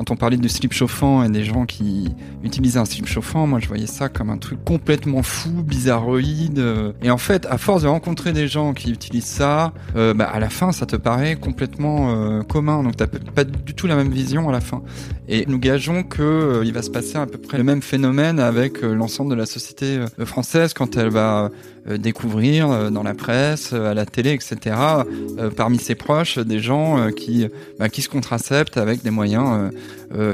Quand on parlait de slip chauffant et des gens qui utilisaient un slip chauffant, moi je voyais ça comme un truc complètement fou, bizarroïde. Et en fait, à force de rencontrer des gens qui utilisent ça, euh, bah, à la fin ça te paraît complètement euh, commun. Donc t'as pas du tout la même vision à la fin. Et nous gageons que euh, il va se passer à peu près le même phénomène avec euh, l'ensemble de la société euh, française quand elle va découvrir dans la presse, à la télé, etc. parmi ses proches, des gens qui bah, qui se contraceptent avec des moyens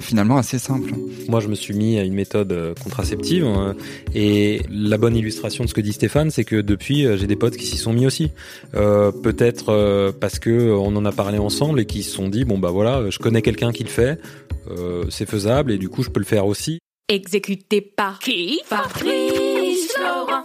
finalement assez simples. Moi, je me suis mis à une méthode contraceptive hein, et la bonne illustration de ce que dit Stéphane, c'est que depuis, j'ai des potes qui s'y sont mis aussi. Peut-être parce que on en a parlé ensemble et qui se sont dit bon bah voilà, je connais quelqu'un qui le fait. Euh, c'est faisable et du coup je peux le faire aussi. Exécuté par qui? Fabrice Florent.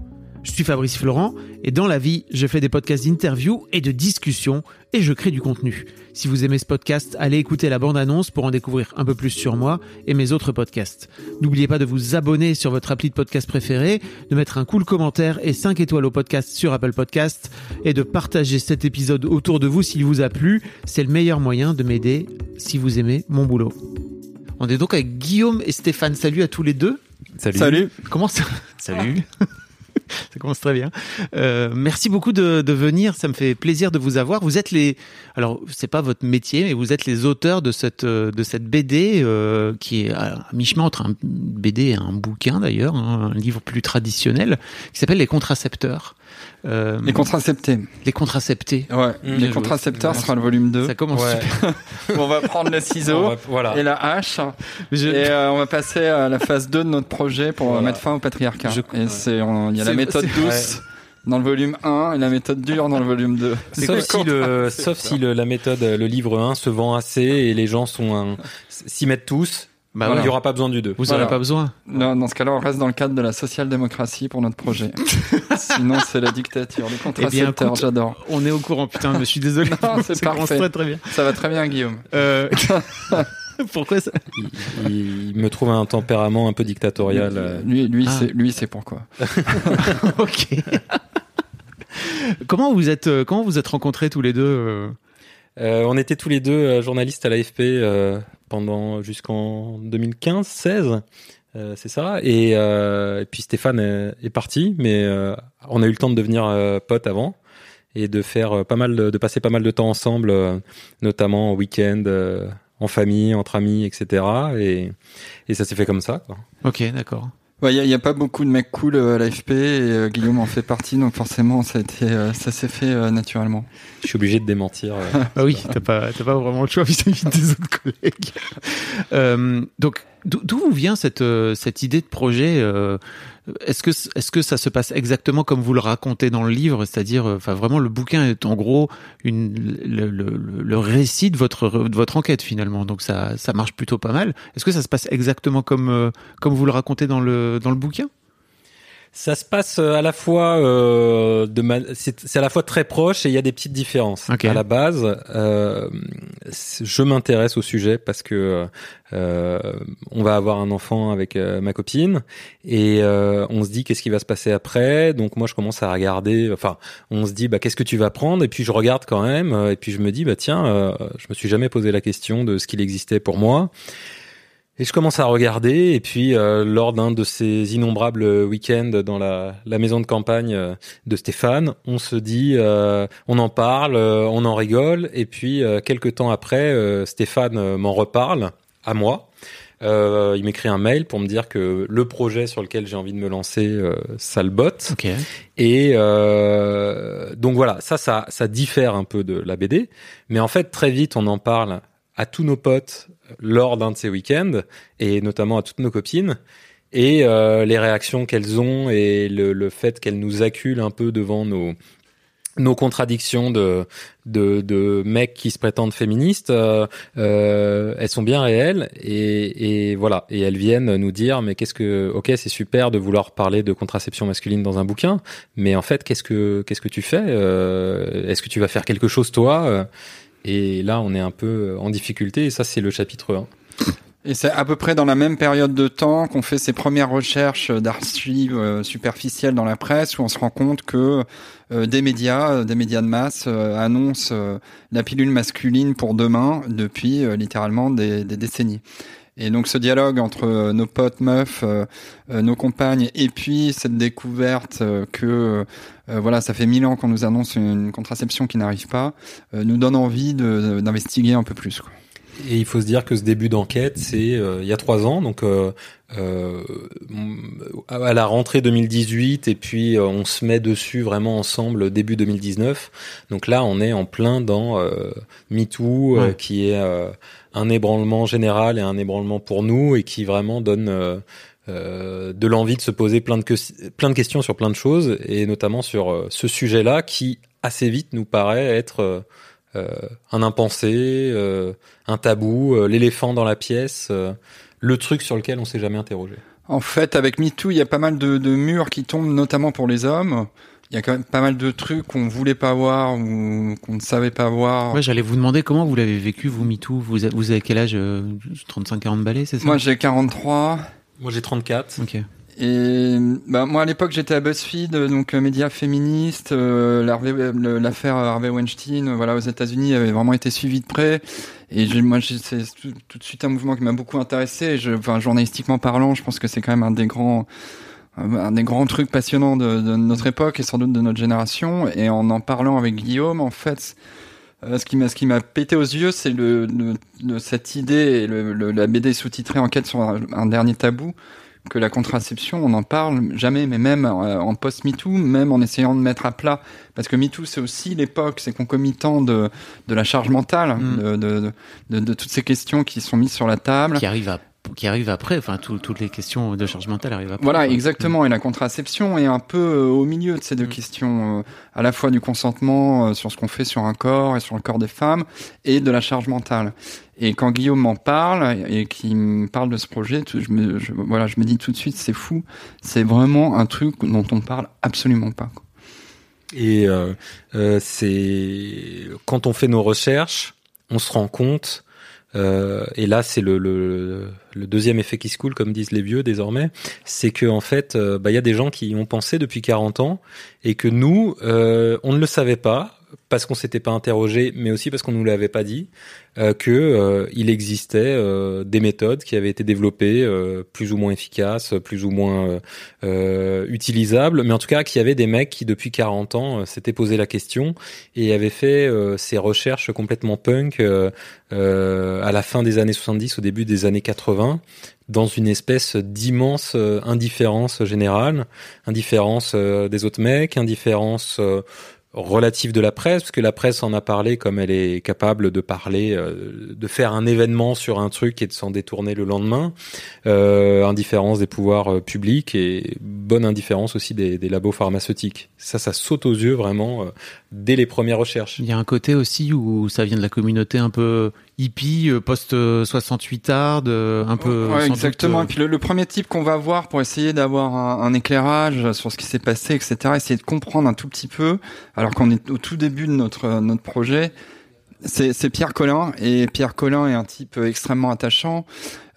Je suis Fabrice Florent et dans la vie, je fais des podcasts d'interviews et de discussions et je crée du contenu. Si vous aimez ce podcast, allez écouter la bande-annonce pour en découvrir un peu plus sur moi et mes autres podcasts. N'oubliez pas de vous abonner sur votre appli de podcast préféré, de mettre un cool commentaire et 5 étoiles au podcast sur Apple Podcast et de partager cet épisode autour de vous s'il vous a plu. C'est le meilleur moyen de m'aider si vous aimez mon boulot. On est donc avec Guillaume et Stéphane. Salut à tous les deux. Salut. Salut. Comment ça Salut. ça commence très bien. Euh, merci beaucoup de, venir. Ça me fait plaisir de vous avoir. Vous êtes les, alors c'est pas votre métier, mais vous êtes les auteurs de cette euh, de cette BD euh, qui est à mi-chemin entre un BD et un bouquin d'ailleurs, hein, un livre plus traditionnel qui s'appelle Les Contracepteurs. Euh, les contraceptés. Les contraceptés. Ouais. Mmh, les contracepteurs sera le volume 2. Ça commence ouais. on va prendre le ciseau va, voilà. et la hache Je... et euh, on va passer à la phase 2 de notre projet pour voilà. mettre fin au patriarcat. Je... Et c'est il y a la méthode douce. Ouais dans le volume 1 et la méthode dure dans le volume 2. Sauf si, le, sauf si le, la méthode, le livre 1 se vend assez et les gens sont s'y mettent tous, bah il n'y aura pas besoin du 2. Vous n'aurez pas besoin. Non, dans ce cas-là, on reste dans le cadre de la social-démocratie pour notre projet. Sinon, c'est la dictature. Les contracepteurs, j'adore. On est au courant, putain, je suis désolé. c'est parfait. Très, très bien. Ça va très bien, Guillaume. Euh... pourquoi ça il, il, me trouve un tempérament un peu dictatorial. Lui, lui, ah. c'est, lui, c'est pourquoi. ok. comment vous êtes, euh, comment vous êtes rencontrés tous les deux euh, On était tous les deux journalistes à l'AFP euh, pendant jusqu'en 2015-16. Euh, c'est ça. Et, euh, et, puis Stéphane est, parti, mais euh, on a eu le temps de devenir potes avant et de faire pas mal, de, passer pas mal de temps ensemble, notamment au week-end, en famille, entre amis, etc. Et, ça s'est fait comme ça. Ok, d'accord. Il ouais, n'y a, a, pas beaucoup de mecs cool à l'AFP et euh, Guillaume en fait partie, donc forcément ça, a été, euh, ça s'est fait euh, naturellement. Je suis obligé de démentir. ah oui, t'as pas, pas vraiment le choix vis-à-vis des autres collègues. donc, d'où vous vient cette, cette idée de projet est-ce que est-ce que ça se passe exactement comme vous le racontez dans le livre, c'est-à-dire, enfin vraiment le bouquin est en gros une le, le, le, récit de votre de votre enquête finalement, donc ça ça marche plutôt pas mal. Est-ce que ça se passe exactement comme comme vous le racontez dans le dans le bouquin? Ça se passe euh, à la fois euh, de c'est à la fois très proche et il y a des petites différences. Okay. À la base, euh, je m'intéresse au sujet parce que euh, on va avoir un enfant avec euh, ma copine et euh, on se dit qu'est-ce qui va se passer après. Donc moi je commence à regarder. Enfin, on se dit bah qu'est-ce que tu vas prendre? Et puis je regarde quand même et puis je me dis bah tiens, je me suis jamais posé la question de ce qu'il existait pour moi. Et je commence à regarder, et puis euh, lors d'un de ces innombrables week-ends dans la, la, maison de campagne euh, de Stéphane, on se dit, euh, on en parle, on en rigole, et puis quelques temps après, Stéphane m'en reparle à moi. Il m'écrit un mail pour me dire que le projet sur lequel j'ai envie de me lancer, ça le botte. Et donc voilà, ça, ça, ça diffère un peu de la BD, mais en fait très vite on en parle à tous nos potes lors d'un de ces week-ends et notamment à toutes nos copines. Et euh, les réactions qu'elles ont et le, fait qu'elles nous acculent un peu devant nos nos contradictions de, de, mecs qui se prétendent féministes, euh, euh, elles sont bien réelles et, voilà et elles viennent nous dire mais qu'est-ce que ok c'est super de vouloir parler de contraception masculine dans un bouquin mais en fait qu'est-ce que qu'est-ce que tu fais? Est-ce que tu vas faire quelque chose toi? Et là on est un peu en difficulté et ça c'est le chapitre 1. Et c'est à peu près dans la même période de temps qu'on fait ses premières recherches d'archives euh, superficielles dans la presse, où on se rend compte que euh, des médias, euh, des médias de masse, annoncent la pilule masculine pour demain depuis littéralement des décennies. Et donc ce dialogue entre euh, nos potes meufs, euh, euh, nos compagnes, et puis cette découverte que euh, voilà, ça fait mille ans qu'on nous annonce une contraception qui n'arrive pas, euh, nous donne envie de- d'investiguer un peu plus. Quoi. Et il faut se dire que ce début d'enquête, c'est euh, il y a trois ans, donc euh, euh, à la rentrée 2018, et puis euh, on se met dessus vraiment ensemble début 2019. Donc là, on est en plein dans euh, MeToo, euh, Ouais. qui est euh, un ébranlement général et un ébranlement pour nous, et qui vraiment donne euh, euh, de l'envie de se poser plein de, questions sur plein de choses, et notamment sur euh, ce sujet-là, qui assez vite nous paraît être un impensé, un tabou, l'éléphant dans la pièce, le truc sur lequel on s'est jamais interrogé. En fait, avec MeToo, il y a pas mal de, de murs qui tombent, notamment pour les hommes. Il y a quand même pas mal de trucs qu'on voulait pas voir ou qu'on ne savait pas voir. Ouais, j'allais vous demander comment vous l'avez vécu, vous, MeToo. Vous, vous avez quel âge euh, 35-40 balais, c'est ça? Moi, j'ai 43. Moi j'ai 34. Ok. Et bah, moi, à l'époque, j'étais à BuzzFeed, euh, donc euh, média féministe. euh, L'affaire Harvey Weinstein, euh, voilà, aux États-Unis, avait vraiment été suivie de près. Et j'ai- moi, j'ai- c'est tout, tout de suite un mouvement qui m'a beaucoup intéressé. Et je, enfin, journalistiquement parlant, je pense que c'est quand même un des grands, un des grands trucs passionnants de, de notre époque et sans doute de notre génération. Et en en parlant avec Guillaume, en fait, euh, ce qui m'a ce qui m'a pété aux yeux, c'est le, le- le- cette idée et le, le- la BD sous-titrée Enquête sur un, un dernier tabou que la contraception, on n'en parle jamais, mais même euh, en post-MeToo, même en essayant de mettre à plat, parce que MeToo, c'est aussi l'époque, c'est concomitant de, de la charge mentale, Mm. de, de, de, de toutes ces questions qui sont mises sur la table. Qui arrive, à, qui arrive après. Enfin, tout- toutes les questions de charge mentale arrivent après. Voilà, exactement. Et la contraception est un peu euh, au milieu de ces deux Mm. questions, euh, à la fois du consentement euh, sur ce qu'on fait sur un corps et sur le corps des femmes, et de la charge mentale. Et quand Guillaume m'en parle et qu'il me parle de ce projet, tout- je me, je- voilà, je me dis tout de suite, c'est fou. C'est vraiment un truc dont on parle absolument pas. quoi. Et euh, euh, c'est quand on fait nos recherches, on se rend compte. Euh, et là, c'est le, le, le deuxième effet qui se coule, comme disent les vieux désormais, c'est que en fait, euh, bah, il y a des gens qui y ont pensé depuis 40 ans et que nous, euh, on ne le savait pas parce qu'on s'était pas interrogé, mais aussi parce qu'on nous l'avait pas dit, euh, que euh, il existait euh, des méthodes qui avaient été développées, plus ou moins efficaces, plus ou moins utilisables, mais en tout cas qu'il y avait des mecs qui depuis 40 ans s'étaient posé la question et avaient fait ces recherches complètement punk à la fin des années 70, au début des années 80 dans une espèce d'immense indifférence générale, indifférence des autres mecs, indifférence relative de la presse, parce que la presse en a parlé comme elle est capable de parler, euh, de faire un événement sur un truc et de s'en détourner le lendemain, euh, indifférence des pouvoirs euh, publics et bonne indifférence aussi des, des labos pharmaceutiques. Ça, ça saute aux yeux vraiment euh, dès les premières recherches. Il y a un côté aussi où ça vient de la communauté un peu hippie, euh, post-68 hard, euh, un peu. Ouais, doute, exactement. euh, Et puis le, le premier type qu'on va voir pour essayer d'avoir un, un éclairage sur ce qui s'est passé, etc., essayer de comprendre un tout petit peu, alors qu'on est au tout début de notre notre projet, c'est Pierre Collin. Et Pierre Collin est un type extrêmement attachant.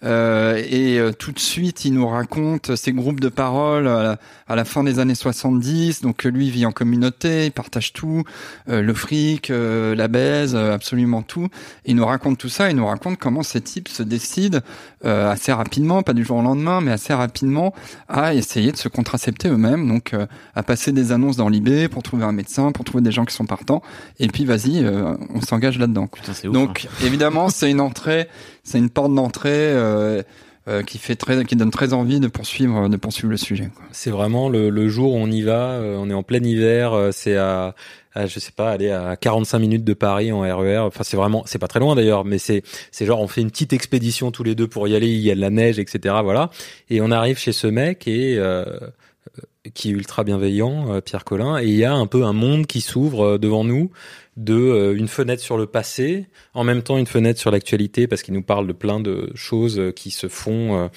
Euh, et euh, tout de suite, il nous raconte ces groupes de parole à la, à la fin des années 70. Donc euh, lui vit en communauté, il partage tout, euh, le fric, euh, la baise, euh, absolument tout. Il nous raconte tout ça, il nous raconte comment ces types se décident euh, assez rapidement, pas du jour au lendemain, mais assez rapidement, à essayer de se contracepter eux-mêmes, donc euh, à passer des annonces dans l'IB pour trouver un médecin, pour trouver des gens qui sont partants, et puis vas-y, euh, on s'engage là-dedans. Putain, ouf. hein. Donc évidemment, c'est une entrée, c'est une porte d'entrée qui fait très, qui donne très envie de poursuivre, de poursuivre le sujet. C'est vraiment le, jour où on y va, euh, on est en plein hiver, euh, c'est à, à, je sais pas, aller à 45 minutes de Paris en RER. Enfin, c'est vraiment, c'est pas très loin d'ailleurs, mais c'est, c'est genre on fait une petite expédition tous les deux pour y aller. Il y a de la neige, etc. Voilà, et on arrive chez ce mec et euh, qui est ultra bienveillant, euh, Pierre Collin, et il y a un peu un monde qui s'ouvre euh, devant nous de euh, une fenêtre sur le passé, en même temps une fenêtre sur l'actualité parce qu'il nous parle de plein de choses euh, qui se font euh,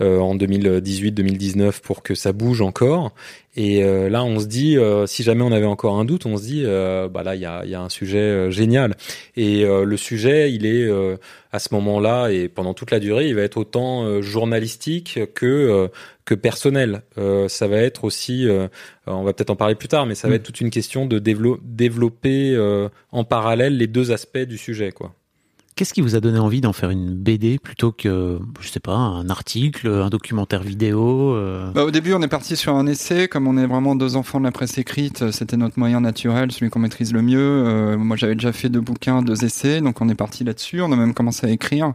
euh, en 2018-2019 pour que ça bouge encore. Et euh, là, on se dit, euh, si jamais on avait encore un doute, on se dit, euh, bah là, il y a, y a un sujet euh, génial. Et euh, le sujet, il est euh, à ce moment-là et pendant toute la durée, il va être autant euh, journalistique que euh, que personnel. Euh, ça va être aussi, euh, on va peut-être en parler plus tard, mais ça va Mm. être toute une question de dévelop- développer euh, en parallèle les deux aspects du sujet, quoi. Qu'est-ce qui vous a donné envie d'en faire une BD plutôt que, je sais pas, un article, un documentaire vidéo euh, Bah, au début, on est parti sur un essai. Comme on est vraiment deux enfants de la presse écrite, c'était notre moyen naturel, celui qu'on maîtrise le mieux. Euh, moi, j'avais déjà fait deux bouquins, deux essais, donc on est parti là-dessus. On a même commencé à écrire.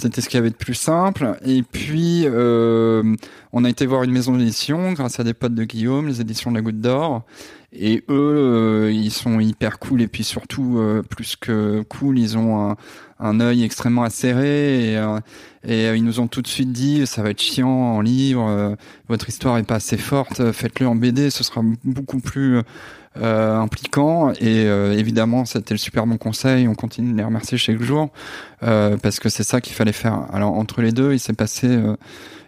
C'était ce qu'il y avait de plus simple. Et puis, euh, on a été voir une maison d'édition grâce à des potes de Guillaume, les éditions de la Goutte d'Or. Et eux, euh, ils sont hyper cool. Et puis surtout, euh, plus que cool, ils ont un, un œil extrêmement acéré. Et, euh, et euh, ils nous ont tout de suite dit, ça va être chiant en livre, votre histoire est pas assez forte, faites-le en BD, ce sera beaucoup plus impliquant. Et euh, évidemment, c'était le super bon conseil. On continue de les remercier chaque jour euh, parce que c'est ça qu'il fallait faire. Alors entre les deux, il s'est passé euh,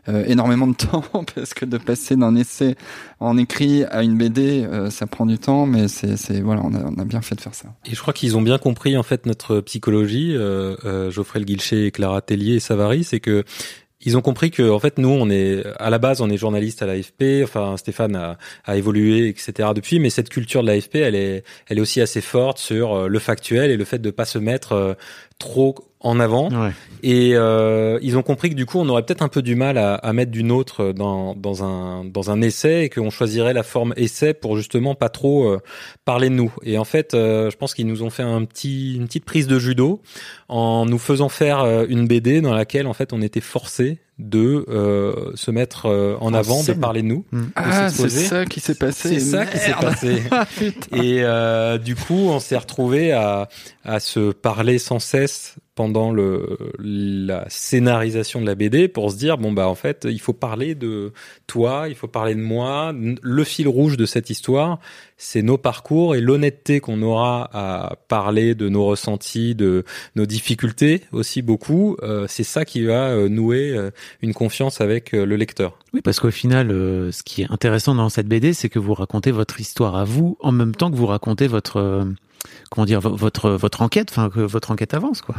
euh, énormément de temps parce que de passer d'un essai en écrit à une BD, euh, ça prend du temps, mais c'est c'est- voilà, on a, on a bien fait de faire ça. Et je crois qu'ils ont bien compris en fait notre psychologie, euh, euh, Geoffrey Le Guilcher, Clara Tellier et Savary, c'est que ils ont compris que en fait nous on est à la base on est journaliste à l'AFP, enfin Stéphane a, évolué etc depuis, mais cette culture de l'AFP elle est elle est aussi assez forte sur euh, le factuel et le fait de pas se mettre euh, trop en avant. ouais. Et euh, ils ont compris que du coup, on aurait peut-être un peu du mal à, à mettre du nôtre dans, dans, un, dans un essai et qu'on choisirait la forme essai pour justement pas trop euh, parler de nous. Et en fait, euh, je pense qu'ils nous ont fait un petit, une petite prise de judo en nous faisant faire une BD dans laquelle en fait on était forcé de euh, se mettre euh, en, En avant, de parler de nous. Mm. Ah, c'est s'exposer. ça qui s'est passé. C'est ça qui s'est passé. Ah, putain. Et euh, du coup, on s'est retrouvé à, à se parler sans cesse pendant la scénarisation de la BD pour se dire bon bah en fait il faut parler de toi, il faut parler de moi. Le fil rouge de cette histoire, c'est nos parcours et l'honnêteté qu'on aura à parler de nos ressentis, de nos difficultés aussi beaucoup. Euh, c'est ça qui va euh, nouer euh, une confiance avec le lecteur. Oui, parce qu'au final, ce qui est intéressant dans cette BD, c'est que vous racontez votre histoire à vous en même temps que vous racontez votre comment dire vo- votre votre enquête, enfin que votre enquête avance quoi.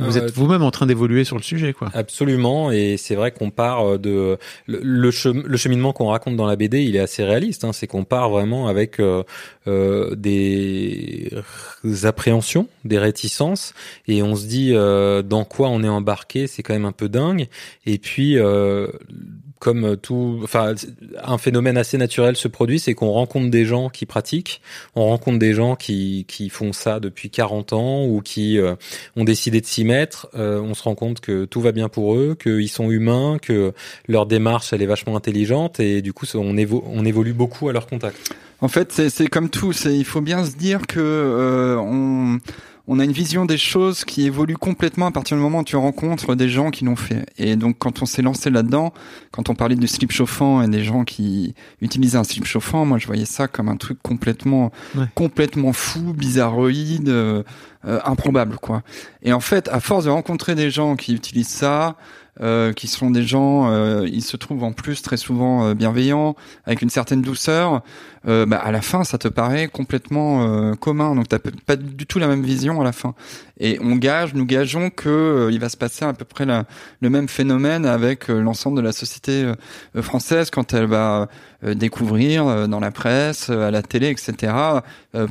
Vous êtes vous-même en train d'évoluer sur le sujet quoi. Absolument, et c'est vrai qu'on part de le, le, chem- le cheminement qu'on raconte dans la BD, il est assez réaliste. Hein, c'est qu'on part vraiment avec euh, euh, des appréhensions, des réticences, et on se dit euh, dans quoi on est embarqué, c'est quand même un peu dingue. Et puis euh, comme tout, enfin, un phénomène assez naturel se produit, c'est qu'on rencontre des gens qui pratiquent, on rencontre des gens qui, qui font ça depuis 40 ans ou qui euh, ont décidé de s'y mettre. Euh, on se rend compte que tout va bien pour eux, qu'ils sont humains, que leur démarche elle est vachement intelligente et du coup on, évo- on évolue beaucoup à leur contact. En fait, c'est comme tout. Il faut bien se dire que euh, on on a une vision des choses qui évolue complètement à partir du moment où tu rencontres des gens qui l'ont fait. Et donc, quand on s'est lancé là-dedans, quand on parlait du slip chauffant et des gens qui utilisaient un slip chauffant, moi, je voyais ça comme un truc complètement, Ouais. complètement fou, bizarroïde, euh, euh, improbable, quoi. Et en fait, à force de rencontrer des gens qui utilisent ça, euh, qui sont des gens, euh, ils se trouvent en plus très souvent euh, bienveillants, avec une certaine douceur. Euh, bah, à la fin, ça te paraît complètement euh, commun. Donc, t'as pas du tout la même vision à la fin. Et on gage, nous gageons que euh, il va se passer à peu près la- le même phénomène avec l'ensemble de la société française quand elle va découvrir dans la presse, à la télé, etc.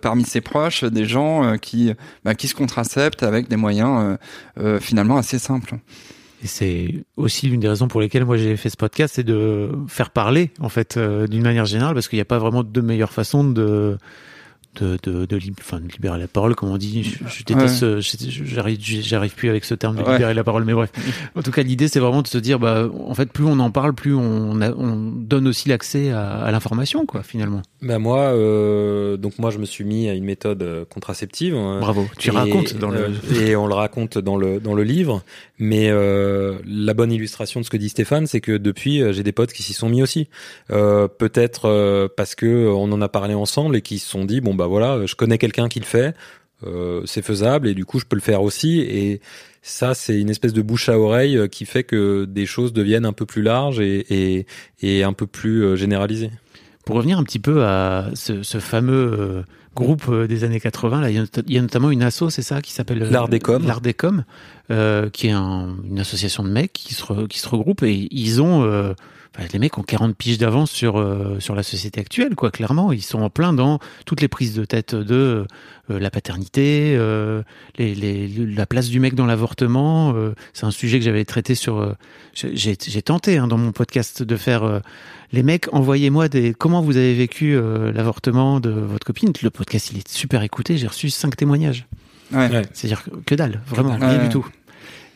parmi ses proches, des gens qui bah, qui se contraceptent avec des moyens finalement assez simples. Et c'est aussi l'une des raisons pour lesquelles moi j'ai fait ce podcast, c'est de faire parler en fait euh, d'une manière générale, parce qu'il n'y a pas vraiment de meilleure façon de de, de, libérer la parole, comme on dit. Je, je déteste, ce- je- j'arrive, j'arrive plus avec ce terme de Ouais. libérer la parole, mais bref. En tout cas, l'idée, c'est vraiment de se dire, bah, en fait, plus on en parle, plus on, a- on donne aussi l'accès à, à l'information, quoi, finalement. Bah moi, euh, donc moi je me suis mis à une méthode euh, contraceptive. hein. Bravo. Tu Et, racontes dans le. euh, et on le raconte dans le dans le livre. Mais euh, la bonne illustration de ce que dit Stéphane, c'est que depuis euh, j'ai des potes qui s'y sont mis aussi. Euh, Peut-être euh, parce que euh, on en a parlé ensemble et qui se sont dit bon bah voilà, je connais quelqu'un qui le fait, euh, c'est faisable et du coup je peux le faire aussi. Et ça c'est une espèce de bouche à oreille qui fait que des choses deviennent un peu plus larges et et, et un peu plus généralisées. Pour revenir un petit peu à ce, ce fameux groupe euh, des années 80, là, il y a, not- il y a notamment une asso, c'est ça, qui s'appelle euh, L'Art des Coms. L'Art des Coms, euh, qui est un- une association de mecs qui se, re- qui se regroupent et ils ont, euh, enfin, les mecs ont 40 piges d'avance sur euh, sur la société actuelle, quoi. Clairement, ils sont en plein dans toutes les prises de tête de euh, la paternité, euh, les, les, la place du mec dans l'avortement. euh, c'est un sujet que j'avais traité sur. euh, j'ai j'ai tenté hein, dans mon podcast de faire euh, les mecs, envoyez-moi des comment vous avez vécu euh, l'avortement de votre copine. Le podcast il est super écouté. J'ai reçu cinq témoignages. Ouais. Ouais. C'est-à-dire que, que dalle, vraiment, rien Ouais. du tout.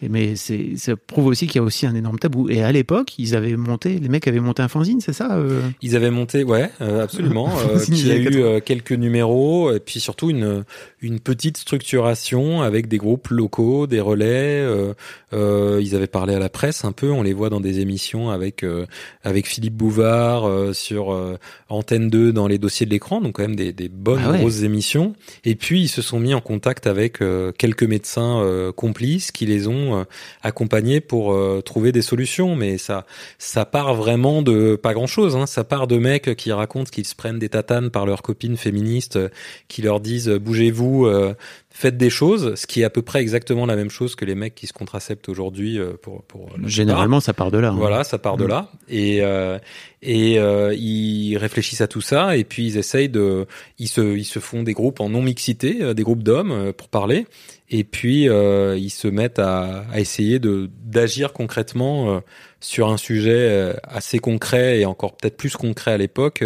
Mais c'est, ça prouve aussi qu'il y a aussi un énorme tabou. Et à l'époque, ils avaient monté, les mecs avaient monté un fanzine, c'est ça euh? Ils avaient monté, ouais, euh, absolument, euh, qui a eu 80. euh, quelques numéros et puis surtout une une petite structuration avec des groupes locaux, des relais. euh, euh, ils avaient parlé à la presse un peu, on les voit dans des émissions avec euh, avec Philippe Bouvard euh, sur euh, Antenne 2 dans les dossiers de l'écran, donc quand même des, des bonnes Ah ouais. grosses émissions. Et puis ils se sont mis en contact avec euh, quelques médecins euh, complices qui les ont euh, accompagnés pour euh, trouver des solutions. Mais ça ça part vraiment de pas grand chose. Hein. Ça part de mecs qui racontent qu'ils se prennent des tatanes par leurs copines féministes euh, qui leur disent bougez-vous, euh, faites des choses, ce qui est à peu près exactement la même chose que les mecs qui se contraceptent aujourd'hui euh, pour. Généralement, ça part de là. hein. Voilà, ça part de Mm. là. Et euh, et ils réfléchissent à tout ça et puis ils essayent de, ils se ils se font des groupes en non mixité, euh, des groupes d'hommes pour parler. Et puis euh, ils se mettent à, à essayer de d'agir concrètement euh, sur un sujet euh, assez concret et encore peut-être plus concret à l'époque,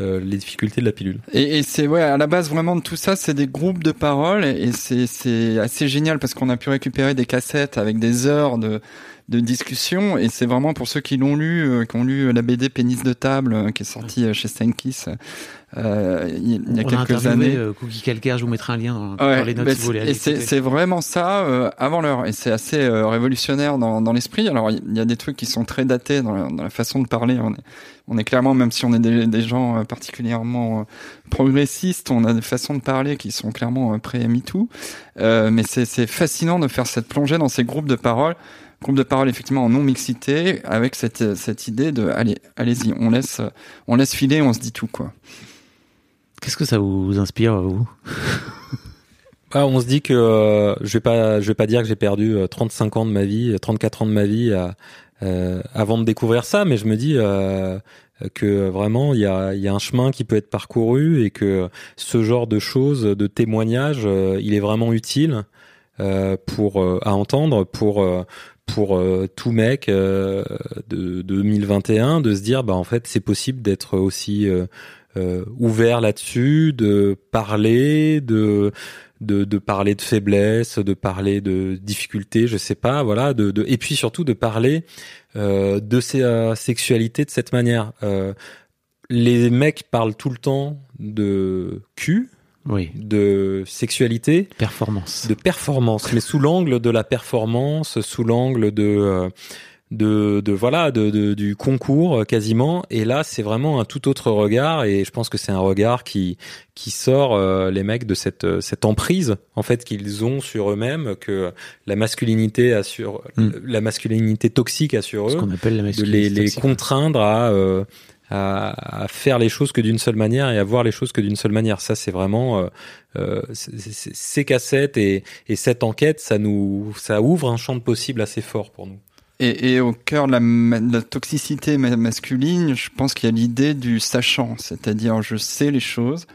euh, les difficultés de la pilule. Et, et c'est ouais à la base vraiment de tout ça, c'est des groupes de parole et c'est c'est assez génial parce qu'on a pu récupérer des cassettes avec des heures de de discussion et c'est vraiment pour ceux qui l'ont lu, euh, qui ont lu la BD Pénis de table euh, qui est sortie euh, chez Steinkiss euh, il y a- On quelques années. euh, Cookie Calcaire, je vous mettrai un lien dans, Ouais, dans les notes si vous voulez aller et c'est vraiment ça euh, avant l'heure et c'est assez euh, révolutionnaire dans, dans l'esprit. Alors il y a des trucs qui sont très datés dans la, dans la façon de parler. On est, on est clairement, même si on est des, des gens euh, particulièrement euh, progressistes, on a des façons de parler qui sont clairement euh, pré-MeToo. Euh, mais c'est c'est fascinant de faire cette plongée dans ces groupes de parole. Groupe de parole effectivement en non mixité avec cette cette idée de allez allez-y on laisse on laisse filer on se dit tout quoi. Qu'est-ce que ça vous inspire, vous? Ah, on se dit que euh, je vais pas, je vais pas dire que j'ai perdu euh, 35 ans de ma vie, euh, 34 ans de ma vie à, euh, avant de découvrir ça, mais je me dis euh, que vraiment il y a, il y a un chemin qui peut être parcouru et que ce genre de choses, de témoignages, euh, il est vraiment utile euh, pour euh, à entendre pour euh, pour euh, tout mec euh, de, de 2021 de se dire bah en fait c'est possible d'être aussi euh, euh, ouvert là-dessus, de parler, de de, de parler de faiblesse, de parler de difficultés, je sais pas, voilà, de, de et puis surtout de parler euh, de sa sexualité de cette manière. Euh, les mecs parlent tout le temps de cul, Oui, de sexualité, performance. de performance, mais sous l'angle de la performance, sous l'angle de euh, de, de voilà de, de- du concours euh, quasiment et là c'est vraiment un tout autre regard et je pense que c'est un regard qui qui sort euh, les mecs de cette cette emprise en fait qu'ils ont sur eux-mêmes que la masculinité a sur Mm. la masculinité toxique a sur Ce eux qu'on appelle la de masculinité les, les toxique. contraindre à, euh, à à faire les choses que d'une seule manière et à voir les choses que d'une seule manière. Ça, c'est vraiment euh, euh, ces cassettes et, et cette enquête, ça nous ça ouvre un champ de possible assez fort pour nous. Et, et au cœur de la, de la toxicité ma- masculine, je pense qu'il y a l'idée du sachant, c'est-à-dire je sais les choses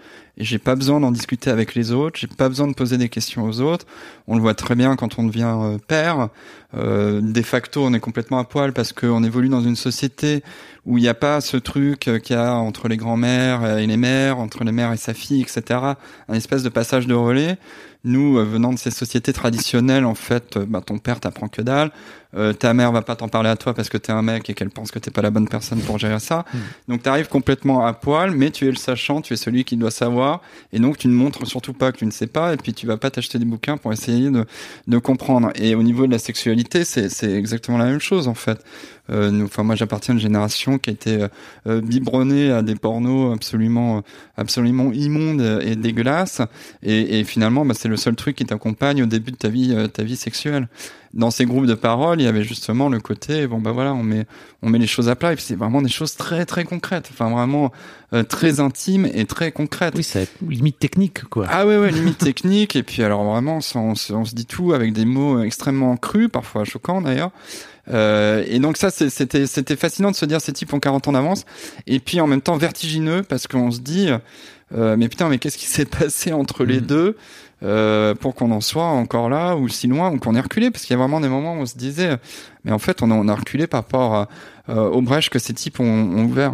et j'ai pas besoin d'en discuter avec les autres, j'ai pas besoin de poser des questions aux autres. On le voit très bien quand on devient euh, père. Euh, de facto, on est complètement à poil parce qu'on évolue dans une société où il n'y a pas ce truc qu'il y a entre les grands-mères et les mères, entre les mères et sa fille, etc. Un espèce de passage de relais. Nous, euh, venant de ces sociétés traditionnelles, en fait, euh, bah, ton père t'apprend que dalle. Euh, ta mère va pas t'en parler à toi parce que t'es un mec et qu'elle pense que t'es pas la bonne personne pour gérer ça. Mm. Donc t'arrives complètement à poil, mais tu es le sachant, tu es celui qui doit savoir, et donc tu ne montres surtout pas que tu ne sais pas, et puis tu vas pas t'acheter des bouquins pour essayer de, comprendre. Et au niveau de la sexualité, c'est exactement la même chose en fait. Euh, nous, enfin moi j'appartiens à une génération qui a été euh, biberonnée à des pornos absolument absolument immondes et dégueulasses, et, et finalement bah, c'est le seul truc qui t'accompagne au début de ta vie euh, ta vie sexuelle dans ces groupes de parole, il y avait justement le côté bon bah voilà, on met on met les choses à plat et puis c'est vraiment des choses très très concrètes, enfin vraiment euh, très intimes et très concrètes. Oui, c'est limite technique, quoi. Ah ouais ouais, limite technique et puis alors vraiment on, se, on se dit tout avec des mots extrêmement crus, parfois choquants d'ailleurs. Euh, et donc ça c'était c'était fascinant de se dire ces types ont 40 ans d'avance. Et puis en même temps vertigineux parce qu'on se dit euh, mais putain mais qu'est-ce qui s'est passé entre les Mhm. deux euh, pour qu'on en soit encore là ou si loin ou qu'on ait reculé? Parce qu'il y a vraiment des moments où on se disait mais en fait on a, on a reculé par rapport à, euh, aux brèches que ces types ont, ont ouvert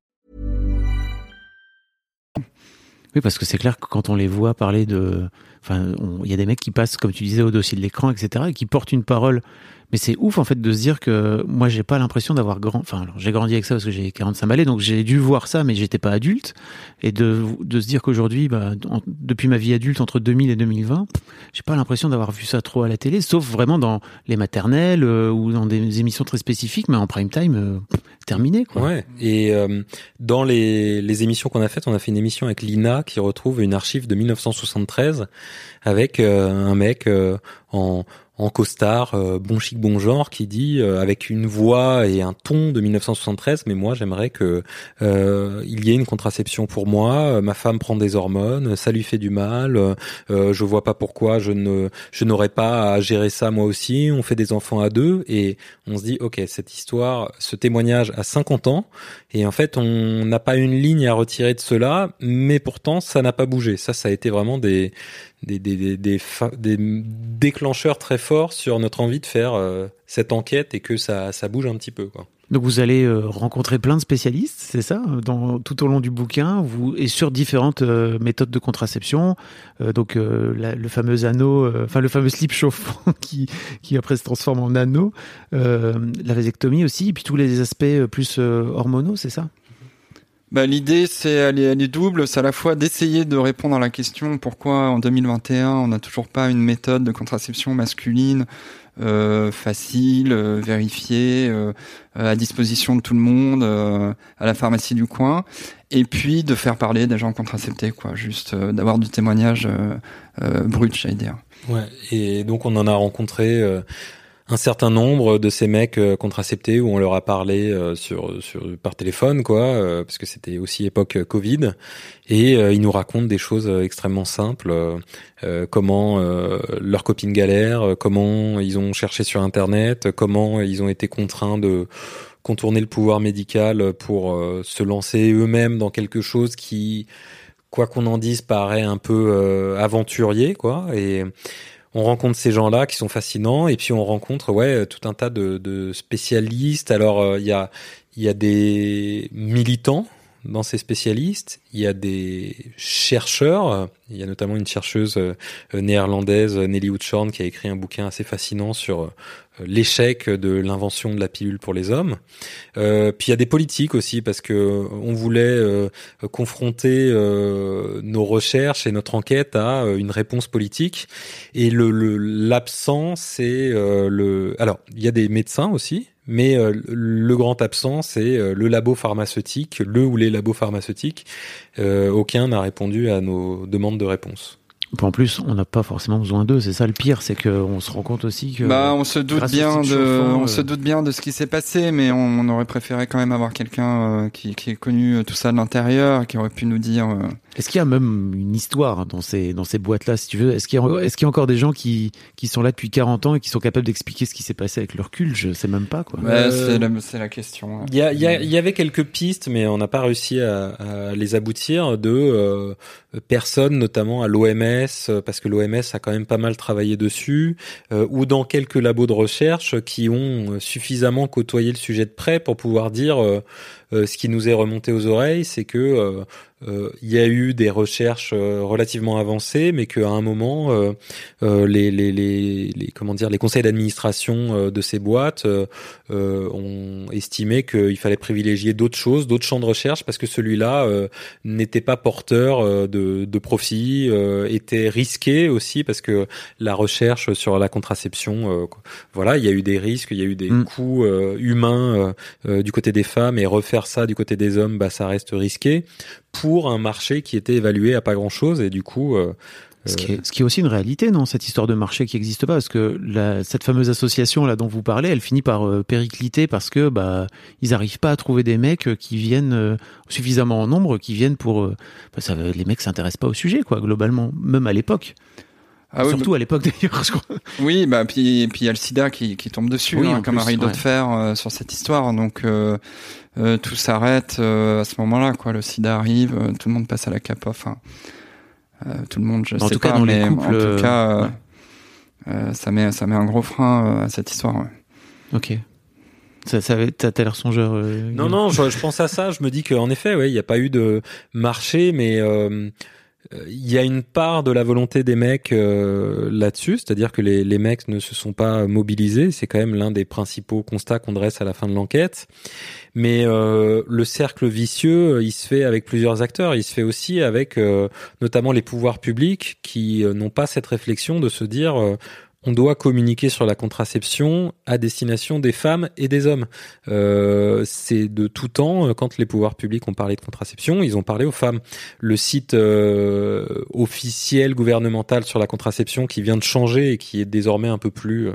Oui, parce que c'est clair que quand on les voit parler de. Enfin, il y a des mecs qui passent, comme tu disais, au dossier de l'écran, etc., et qui portent une parole. Mais c'est ouf, en fait, de se dire que moi, j'ai pas l'impression d'avoir grand. Enfin, j'ai grandi avec ça parce que j'ai 45 balais, donc j'ai dû voir ça, mais j'étais pas adulte. Et de, de se dire qu'aujourd'hui, bah, depuis ma vie adulte, entre 2000 et 2020, j'ai pas l'impression d'avoir vu ça trop à la télé, sauf vraiment dans les maternelles euh, ou dans des émissions très spécifiques, mais en prime time, euh, terminé, quoi. Ouais. Et euh, dans les, les émissions qu'on a faites, on a fait une émission avec Lina qui retrouve une archive de 1973 avec euh, un mec euh, en en costard, euh, bon chic, bon genre, qui dit euh, avec une voix et un ton de 1973, mais moi j'aimerais que euh, il y ait une contraception pour moi. euh, Ma femme prend des hormones, ça lui fait du mal. euh, euh, je vois pas pourquoi je ne je n'aurais pas à gérer ça moi aussi. On fait des enfants à deux et on se dit ok cette histoire, ce témoignage à 50 ans et en fait on n'a pas une ligne à retirer de cela, mais pourtant ça n'a pas bougé. Ça ça a été vraiment des des, des, des, des, déclencheurs très forts sur notre envie de faire euh, cette enquête et que ça, ça bouge un petit peu. Quoi. Donc vous allez euh, rencontrer plein de spécialistes, c'est ça, dans, tout au long du bouquin, vous et sur différentes euh, méthodes de contraception. Euh, donc euh, le fameux anneau, euh, enfin le fameux slip chauffant qui qui après se transforme en anneau, euh, la vasectomie aussi, et puis tous les aspects euh, plus euh, hormonaux, c'est ça? Bah, l'idée, c'est elle est, elle est double. C'est à la fois d'essayer de répondre à la question pourquoi en 2021 on n'a toujours pas une méthode de contraception masculine euh, facile, euh, vérifiée, euh, à disposition de tout le monde, euh, à la pharmacie du coin, et puis de faire parler des gens contraceptés, quoi. Juste euh, d'avoir du témoignage euh, brut, j'allais dire. Ouais. Et donc on en a rencontré un certain nombre de ces mecs euh, contraceptés où on leur a parlé euh, sur, sur par téléphone quoi euh, parce que c'était aussi époque Covid. Et ils nous racontent des choses extrêmement simples comment leurs copines galèrent comment ils ont cherché sur internet comment ils ont été contraints de contourner le pouvoir médical pour se lancer eux-mêmes dans quelque chose qui quoi qu'on en dise paraît un peu aventurier quoi. Et on rencontre ces gens-là qui sont fascinants et puis on rencontre ouais tout un tas de, de spécialistes. Alors euh, il y a il y a des militants dans ces spécialistes, il y a des chercheurs, il y a notamment une chercheuse euh, néerlandaise Nelly Houtschorn qui a écrit un bouquin assez fascinant sur euh, l'échec de l'invention de la pilule pour les hommes. Euh, puis il y a des politiques aussi parce que on voulait confronter nos recherches et notre enquête à une réponse politique. Et le l'absent, c'est le. Alors, il y a des médecins aussi Mais euh, le grand absent, c'est euh, le labo pharmaceutique, le ou les labos pharmaceutiques. Euh, aucun n'a répondu à nos demandes de réponse. En plus, on n'a pas forcément besoin d'eux. C'est ça le pire, c'est qu'on se rend compte aussi que. Bah, on se doute bien de, on euh, se doute bien de ce qui s'est passé, mais on, on aurait préféré quand même avoir quelqu'un euh, qui, qui ait connu euh, tout ça de l'intérieur, qui aurait pu nous dire. Est-ce qu'il y a même une histoire dans ces dans ces boîtes-là, si tu veux? Est-ce qu'il y, a- est-ce qu'il y a encore des gens qui qui sont là depuis 40 ans et qui sont capables d'expliquer ce qui s'est passé avec le recul Je sais même pas quoi. ouais, Euh, c'est la, c'est la question. Il y, a- il y, a- il y avait quelques pistes, mais on n'a pas réussi à, à les aboutir de euh, personnes, notamment à l'OMS, parce que l'OMS a quand même pas mal travaillé dessus, euh, ou dans quelques labos de recherche qui ont suffisamment côtoyé le sujet de près pour pouvoir dire euh, ce qui nous est remonté aux oreilles, c'est que euh, euh, il y a eu des recherches euh, relativement avancées, mais qu'à un moment, euh, euh, les, les, les, les- comment dire, les conseils d'administration euh, de ces boîtes euh, euh, ont estimé qu'il fallait privilégier d'autres choses, d'autres champs de recherche, parce que celui-là euh, n'était pas porteur euh, de, de profit, euh, était risqué aussi, parce que la recherche sur la contraception, euh, voilà, il y a eu des risques, il y a eu des Mm. coûts euh, humains euh, euh, du côté des femmes, et refaire ça du côté des hommes, bah ça reste risqué pour un marché qui était évalué à pas grand-chose, et du coup. euh, Ce qui, est, est aussi une réalité, non Cette histoire de marché qui n'existe pas, parce que cette fameuse association là dont vous parlez, elle finit par euh, péricliter parce que bah ils arrivent pas à trouver des mecs euh, qui viennent euh, suffisamment en nombre, qui viennent pour. euh, bah, les mecs s'intéressent pas au sujet, quoi, globalement, même à l'époque. Ah oui, Surtout à l'époque d'ailleurs, je crois. Oui, bah puis puis il y a le SIDA qui, qui tombe dessus, Oui, hein, comme un rideau ouais. de fer euh, sur cette histoire. Donc euh, euh, tout s'arrête euh, à ce moment-là, quoi. Le SIDA arrive, euh, tout le monde passe à la cape. Enfin, euh, tout le monde, je En sais tout cas, pas, dans les couples, en tout cas, euh, ouais. euh, ça met ça met un gros frein euh, à cette histoire. ouais. Ok. Ça, ça, t'as t'as l'air songeur. euh, Non, non, je, je pense à ça. Je me dis qu'en effet, ouais, il n'y a pas eu de marché, mais il y a une part de la volonté des mecs euh, là-dessus, c'est-à-dire que les, les mecs ne se sont pas mobilisés. C'est quand même l'un des principaux constats qu'on dresse à la fin de l'enquête. Mais euh, le cercle vicieux, euh, il se fait avec plusieurs acteurs. Il se fait aussi avec euh, notamment les pouvoirs publics qui euh, n'ont pas cette réflexion de se dire euh, on doit communiquer sur la contraception à destination des femmes et des hommes. Euh, c'est de tout temps, euh, quand les pouvoirs publics ont parlé de contraception, ils ont parlé aux femmes. Le site euh, officiel gouvernemental sur la contraception qui vient de changer et qui est désormais un peu plus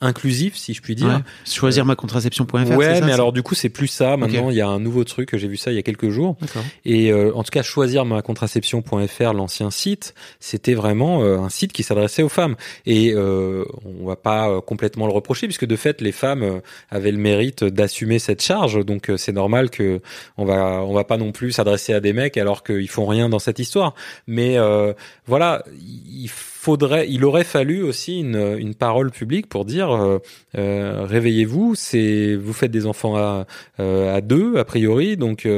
inclusif, si je puis dire. Ouais. Choisir ma contraception.fr. Ouais, ça, mais alors du coup c'est plus ça. Maintenant il y a un nouveau truc. J'ai vu ça il y a quelques jours. Et euh, en tout cas, choisir ma contraception.fr, l'ancien site, c'était vraiment euh, un site qui s'adressait aux femmes. Et euh, on va pas euh, complètement le reprocher, puisque de fait, les femmes euh, avaient le mérite d'assumer cette charge. Donc c'est normal que on va on va pas non plus s'adresser à des mecs alors qu'ils font rien dans cette histoire. Mais euh, voilà, il faudrait, il aurait fallu aussi une, une parole publique pour dire euh, euh, réveillez-vous, c'est vous faites des enfants à euh, à deux a priori, donc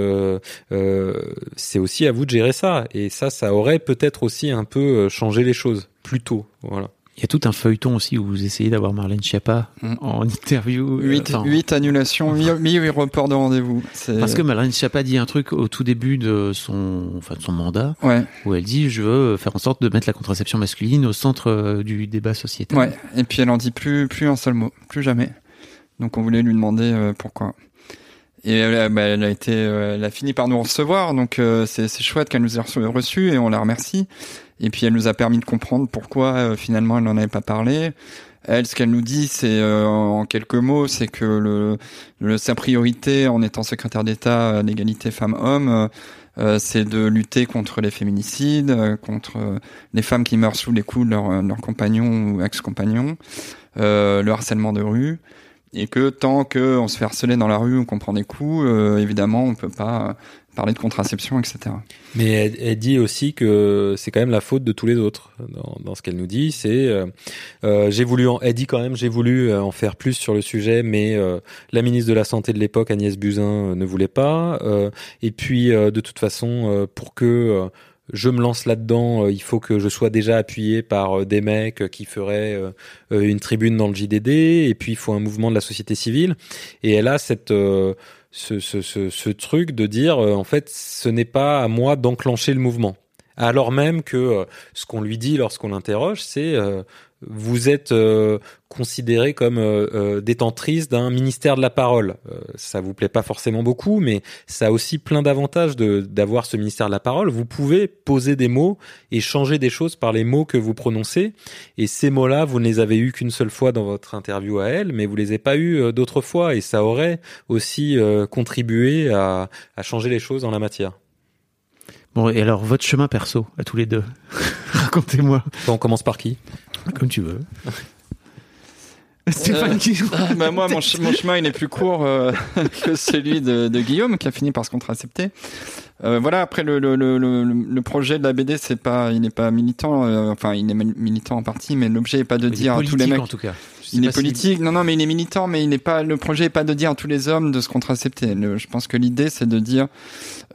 c'est aussi à vous de gérer ça. Et ça, ça aurait peut-être aussi un peu changé les choses plus tôt. Voilà. Il y a tout un feuilleton aussi où vous essayez d'avoir Marlène Schiappa Mm. en interview. euh, Huit, enfin, huit annulations, huit, huit reports de rendez-vous. Parce que Marlène Schiappa dit un truc au tout début de son, enfin, de son mandat ouais, où elle dit je veux faire en sorte de mettre la contraception masculine au centre euh, du débat sociétal. ouais. Et puis elle en dit plus, plus un seul mot, plus jamais. Donc on voulait lui demander euh, pourquoi. Et elle, bah, elle a été, euh, elle a fini par nous recevoir, donc euh, c'est chouette qu'elle nous ait reçu- et on la remercie. Et puis elle nous a permis de comprendre pourquoi euh, finalement elle n'en avait pas parlé. Elle, ce qu'elle nous dit, c'est euh, en quelques mots, c'est que le, le- sa priorité en étant secrétaire d'État à l'égalité femmes-hommes, c'est de lutter contre les féminicides, contre les femmes qui meurent sous les coups de leurs leur compagnons ou ex-compagnons, le harcèlement de rue, et que tant que on se fait harceler dans la rue qu'on prend des coups, euh, évidemment, on peut pas euh, parler de contraception, etc. Mais elle, dit aussi que c'est quand même la faute de tous les autres dans, ce qu'elle nous dit. C'est euh, euh, j'ai voulu, en, elle dit quand même j'ai voulu euh, en faire plus sur le sujet, mais la ministre de la santé de l'époque Agnès Buzyn ne voulait pas. Et puis de toute façon, pour que je me lance là-dedans, euh, il faut que je sois déjà appuyé par euh, des mecs euh, qui feraient une tribune dans le JDD, et puis il faut un mouvement de la société civile. Et elle a cette ce, ce, ce, truc de dire en fait ce n'est pas à moi d'enclencher le mouvement. Alors même que ce qu'on lui dit lorsqu'on l'interroge, c'est vous êtes euh, considéré comme euh, euh, détentrice d'un ministère de la parole. Euh, ça vous plaît pas forcément beaucoup, mais ça a aussi plein d'avantages d'avoir ce ministère de la parole. Vous pouvez poser des mots et changer des choses par les mots que vous prononcez. Et ces mots-là, vous ne les avez eus qu'une seule fois dans votre interview à elle, mais vous les avez pas eus euh, d'autres fois. Et ça aurait aussi euh, contribué à, à changer les choses en la matière. Bon, et alors, votre chemin perso, à tous les deux? Racontez-moi. On commence par qui? Comme tu veux. Stéphane qui... Ah, bah moi, mon, ch- mon chemin, il est plus court euh, que celui de, de Guillaume, qui a fini par se contracepter. Euh, voilà. Après, le, le, le, le, le projet de la BD, c'est pas, il n'est pas militant. euh, enfin, il est mil- militant en partie, mais l'objet est pas de Il dire à tous les politique, mecs. en tout cas. Il est si- politique, non, non, mais il est militant, mais il n'est pas. Le projet est pas de dire à tous les hommes de se contracepter. Le- je pense que l'idée, c'est de dire,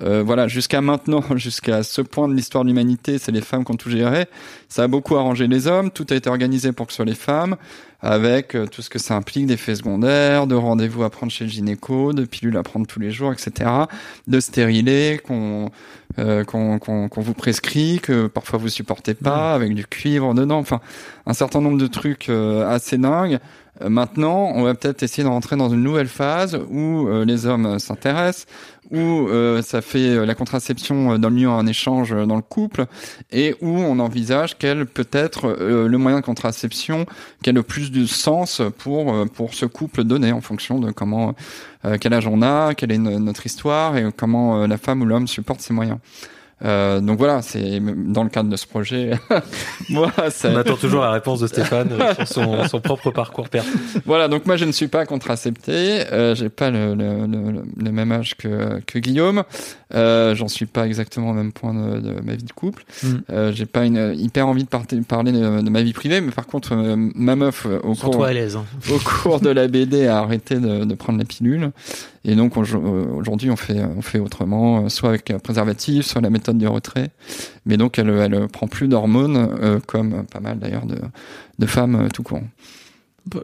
euh, voilà, jusqu'à maintenant, jusqu'à ce point de l'histoire de l'humanité, c'est les femmes qui ont tout géré. Ça a beaucoup arrangé les hommes. Tout a été organisé pour que ce soit les femmes, avec euh, tout ce que ça implique d'effets secondaires, de rendez-vous à prendre chez le gynéco, de pilules à prendre tous les jours, etc. De stérilés qu'on euh, qu'on vous prescrit, que parfois vous supportez pas, avec du cuivre dedans. Enfin, un certain nombre de trucs euh, assez dingues. Euh, Maintenant, on va peut-être essayer de rentrer dans une nouvelle phase où euh, les hommes s'intéressent, où euh, ça fait la contraception dans le mieux un échange dans le couple, et où on envisage quel peut être le moyen de contraception qui a le plus de sens pour pour ce couple donné en fonction de comment quel âge on a, quelle est no- notre histoire et comment la femme ou l'homme supporte ses moyens. Euh, donc voilà, c'est dans le cadre de ce projet. moi, ça, On attend toujours la réponse de Stéphane euh, sur son, son propre parcours perso. voilà, donc moi je ne suis pas contracepté, euh, j'ai pas le, le, le, le même âge que, que Guillaume, euh, j'en suis pas exactement au même point de, de ma vie de couple, Mm. euh, j'ai pas une hyper envie de par- parler de, de ma vie privée, mais par contre euh, ma meuf au cours, à hein. au cours de la BD a arrêté de, de prendre la pilule, et donc on- euh, aujourd'hui on fait on fait autrement, euh, soit avec un préservatif, soit la méthode du retrait, mais donc elle elle prend plus d'hormones euh, comme pas mal d'ailleurs de de femmes euh, tout court.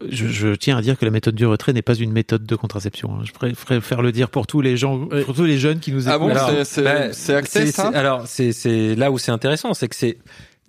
Je, je tiens à dire que la méthode du retrait n'est pas une méthode de contraception. hein. Je préfère le dire pour tous les gens, pour tous les jeunes qui nous écoutent. Ah bon, c'est- c'est bah, c'est- ça c'est- Alors, c'est c'est là où c'est intéressant, c'est que c'est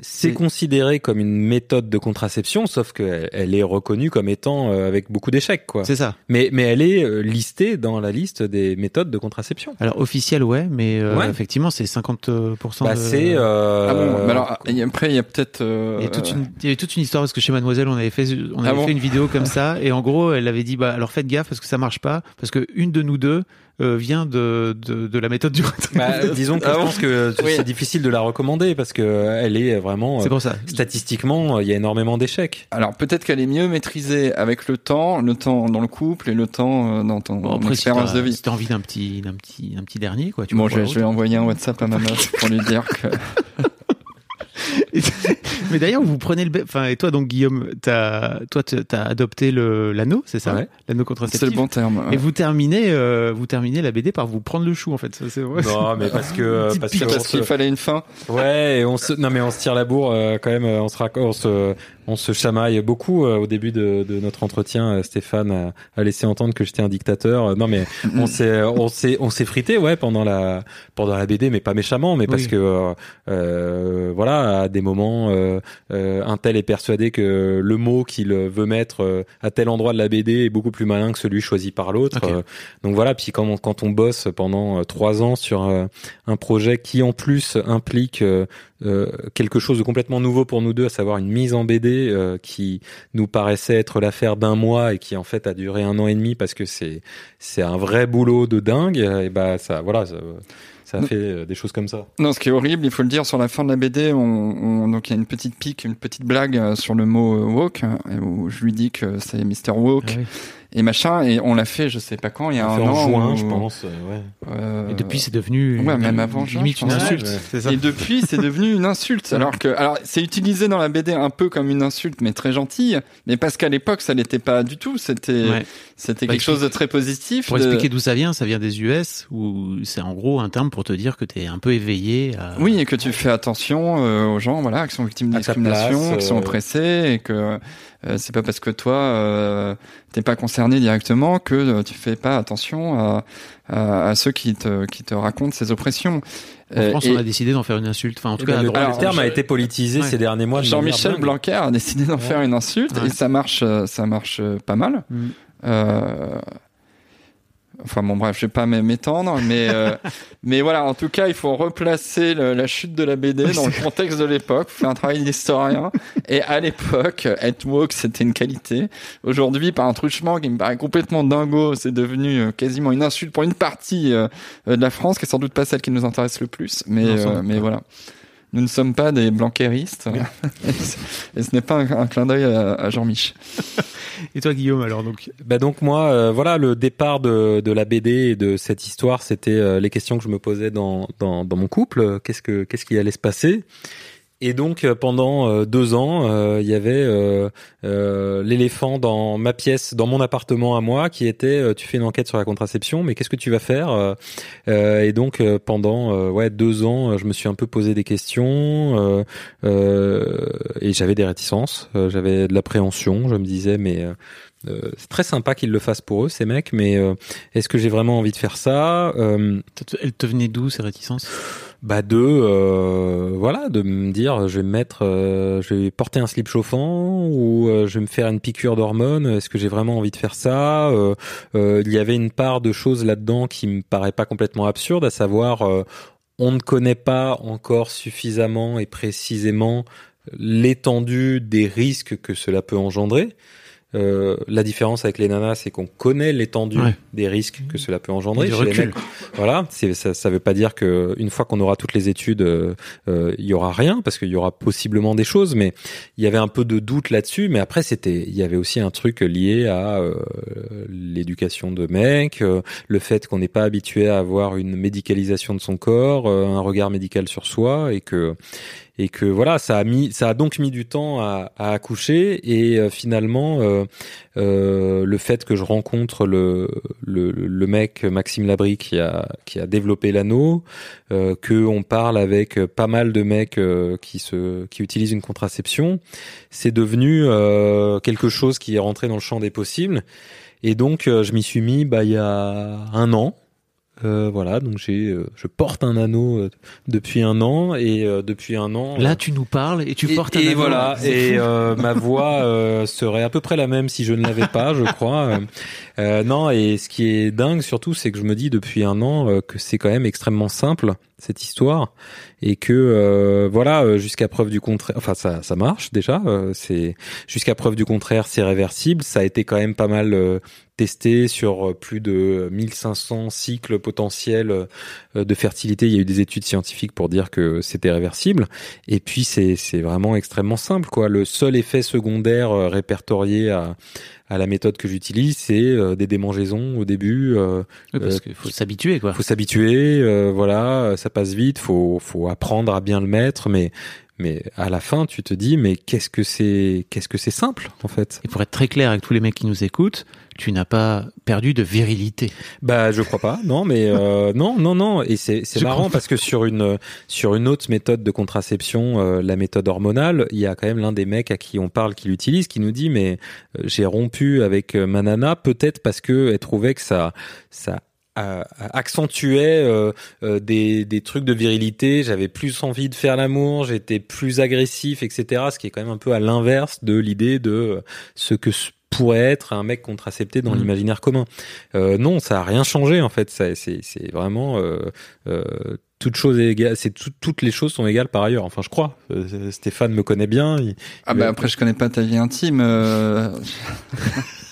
c'est considéré comme une méthode de contraception, sauf qu'elle elle est reconnue comme étant euh, avec beaucoup d'échecs, quoi. C'est ça. Mais mais elle est euh, listée dans la liste des méthodes de contraception. Alors officiel, ouais, mais euh, Ouais. effectivement, c'est 50%. Bah, de- c'est euh, Ah bon, mais alors et après il y a peut-être. euh, Il y, a toute une, il y avait toute une histoire parce que chez Mademoiselle on avait fait on Ah avait bon fait une vidéo comme ça et en gros elle avait dit bah alors faites gaffe parce que ça marche pas parce que une de nous deux euh, vient de, de de la méthode du retrait. bah, disons que Ah je pense que Oui. c'est difficile de la recommander parce que elle est vraiment c'est euh, pour ça. statistiquement il y a énormément d'échecs. Alors peut-être qu'elle est mieux maîtrisée avec le temps, le temps dans le couple et le temps euh, dans ton Bon, après, expérience de vie. Si t'as envie d'un petit d'un petit d'un petit dernier quoi. Tu Bon, je vais envoyer un WhatsApp à ma meuf pour lui dire que. Mais d'ailleurs, vous prenez le, enfin, et toi donc Guillaume, t'as, toi, t'as adopté le l'anneau, c'est ça, Ouais. l'anneau contraceptif. C'est le bon terme. Et vous terminez, euh, vous terminez la BD par vous prendre le chou en fait. Ça, c'est vrai. Non, mais parce que parce qu'il se- fallait une fin. Ouais, et on se, non mais on se tire la bourre euh, quand même. euh, On se, rac- on se, on se chamaille beaucoup euh, au début de, de notre entretien. euh, Stéphane a, a laissé entendre que j'étais un dictateur. Euh, Non mais on s'est, on s'est, on s'est frité, ouais, pendant la, pendant la BD, mais pas méchamment, mais parce Oui. que euh, euh, voilà, à des moments, euh, euh, un tel est persuadé que le mot qu'il veut mettre euh, à tel endroit de la BD est beaucoup plus malin que celui choisi par l'autre. Donc voilà, puis quand on, quand on bosse pendant trois ans sur un projet qui en plus implique quelque chose de complètement nouveau pour nous deux, à savoir une mise en BD qui nous paraissait être l'affaire d'un mois et qui en fait a duré un an et demi parce que c'est c'est un vrai boulot de dingue. Et bah ça, voilà, ça, ça a fait euh, des choses comme ça. Non, ce qui est horrible, il faut le dire, sur la fin de la BD, on, on- donc il y a une petite pique, une petite blague euh, sur le mot euh, woke, hein, où je lui dis que c'est Mr. Woke Ah oui. Et machin, et on l'a fait, je sais pas quand, il y a On un fait an. en juin, où- je pense. euh, ouais. euh, Et depuis, c'est devenu ouais, même avant juin, limite une insulte. Ouais. C'est ça. Et depuis, c'est devenu une insulte. Alors que, alors, c'est utilisé dans la BD un peu comme une insulte, mais très gentille. Mais parce qu'à l'époque, ça l'était pas du tout. C'était, Ouais. c'était Bah, quelque chose de très positif. Pour de- expliquer d'où ça vient, ça vient des US où c'est en gros un terme pour te dire que t'es un peu éveillé. À... Oui, et que tu fais attention euh, aux gens, voilà, qui sont victimes de À discrimination, place, qui sont oppressés, et que c'est pas parce que toi, euh, t'es pas concerné directement, que euh, tu fais pas attention à, à, à ceux qui te qui te racontent ces oppressions. En Euh, France, et on a décidé d'en faire une insulte. Enfin, en tout Eh ben, cas, le, terme a été politisé Ouais. ces derniers mois. Jean-Michel. Blanquer a décidé d'en faire une insulte Ouais. et ça marche, euh, ça marche euh, pas mal. Mm. Euh, Enfin bon bref, je vais pas m'étendre, mais euh, mais voilà, en tout cas, il faut replacer le- la chute de la BD dans le contexte de l'époque, faire un travail d'historien. Et à l'époque, être woke, c'était une qualité. Aujourd'hui, par un truchement qui me paraît complètement dingo, c'est devenu euh, quasiment une insulte pour une partie euh, euh, de la France, qui est sans doute pas celle qui nous intéresse le plus. Mais Non, euh, mais voilà. Nous ne sommes pas des blanqueristes. et ce n'est pas un, un clin d'œil à, à Jean-Mich. Et toi, Guillaume, alors donc? Bah donc moi, euh, voilà, le départ de, de la BD et de cette histoire, c'était euh, les questions que je me posais dans, dans, dans mon couple. Qu'est-ce que qu'est-ce qui allait se passer? Et donc euh, pendant euh, deux ans, euh, il y avait l'éléphant dans ma pièce, dans mon appartement à moi, qui était tu fais une enquête sur la contraception, mais qu'est-ce que tu vas faire Et donc pendant ouais deux ans, je me suis un peu posé des questions et j'avais des réticences, j'avais de l'appréhension. Je me disais mais c'est très sympa qu'ils le fassent pour eux, ces mecs, mais est-ce que j'ai vraiment envie de faire ça Euh, te venait d'où ces réticences? Bah de euh, voilà, de me dire je vais me mettre, euh, je vais porter un slip chauffant ou euh, je vais me faire une piqûre d'hormones. Est-ce que j'ai vraiment envie de faire ça Euh, euh, Il y avait une part de choses là-dedans qui me paraît pas complètement absurde, à savoir euh, on ne connaît pas encore suffisamment et précisément l'étendue des risques que cela peut engendrer. Euh, la différence avec les nanas, c'est qu'on connaît l'étendue Ouais. des risques que cela peut engendrer. Et du Chez les mecs, voilà, ça. Ça veut pas dire que une fois qu'on aura toutes les études, euh, euh, il y aura rien parce qu'il y aura possiblement des choses, mais il y avait un peu de doute là-dessus. Mais après, c'était, il y avait aussi un truc lié à euh, l'éducation de mecs, euh, le fait qu'on n'est pas habitué à avoir une médicalisation de son corps, euh, un regard médical sur soi, et que et que voilà, ça a mis, ça a donc mis du temps à, à accoucher et euh, finalement euh, euh, le fait que je rencontre le, le le mec Maxime Labrie qui a qui a développé l'anneau, euh, que on parle avec pas mal de mecs euh, qui se qui utilisent une contraception, c'est devenu euh, quelque chose qui est rentré dans le champ des possibles et donc euh, je m'y suis mis bah il y a un an. Euh, voilà, donc j'ai, euh, je porte un anneau euh, depuis un an et euh, depuis un an. Là, tu nous parles et tu et, portes un et anneau. voilà, et euh, ma voix euh, serait à peu près la même si je ne l'avais pas, je crois. Euh, euh, non, et ce qui est dingue surtout, c'est que je me dis depuis un an euh, que c'est quand même extrêmement simple cette histoire et que euh, voilà, euh, jusqu'à preuve du contraire, enfin ça, ça marche déjà. euh, c'est jusqu'à preuve du contraire, c'est réversible. Ça a été quand même pas mal euh, testé sur euh, plus de 1500 cycles potentiels euh, de fertilité. Il y a eu des études scientifiques pour dire que c'était réversible. Et puis c'est c'est vraiment extrêmement simple quoi. Le seul effet secondaire répertorié à à la méthode que j'utilise, c'est euh, des démangeaisons au début. Euh, Oui, parce euh, qu'il faut s'habituer, quoi. faut s'habituer, euh, voilà, ça passe vite. Faut faut apprendre à bien le mettre, mais mais à la fin, tu te dis, mais qu'est-ce que c'est qu'est-ce que c'est simple en fait? Et pour être très clair avec tous les mecs qui nous écoutent, tu n'as pas perdu de virilité. Bah, je crois pas. Non, mais euh, non, non, non. Et c'est c'est marrant parce que sur une sur une autre méthode de contraception, euh, la méthode hormonale, il y a quand même l'un des mecs à qui on parle qui l'utilise, qui nous dit mais euh, j'ai rompu avec euh, ma nana peut-être parce que elle trouvait que ça ça euh, accentuait euh, euh, des, des trucs de virilité, j'avais plus envie de faire l'amour, j'étais plus agressif, etc. Ce qui est quand même un peu à l'inverse de l'idée de euh, ce que pourrait être un mec contracepté dans Mhm. l'imaginaire commun. Euh, non, ça a rien changé en fait. Ça, C'est c'est vraiment euh, euh, toute chose est égale. C'est tout- toutes les choses sont égales par ailleurs. Enfin, je crois. Stéphane me connaît bien. il- Ah bah après je connais pas ta vie intime.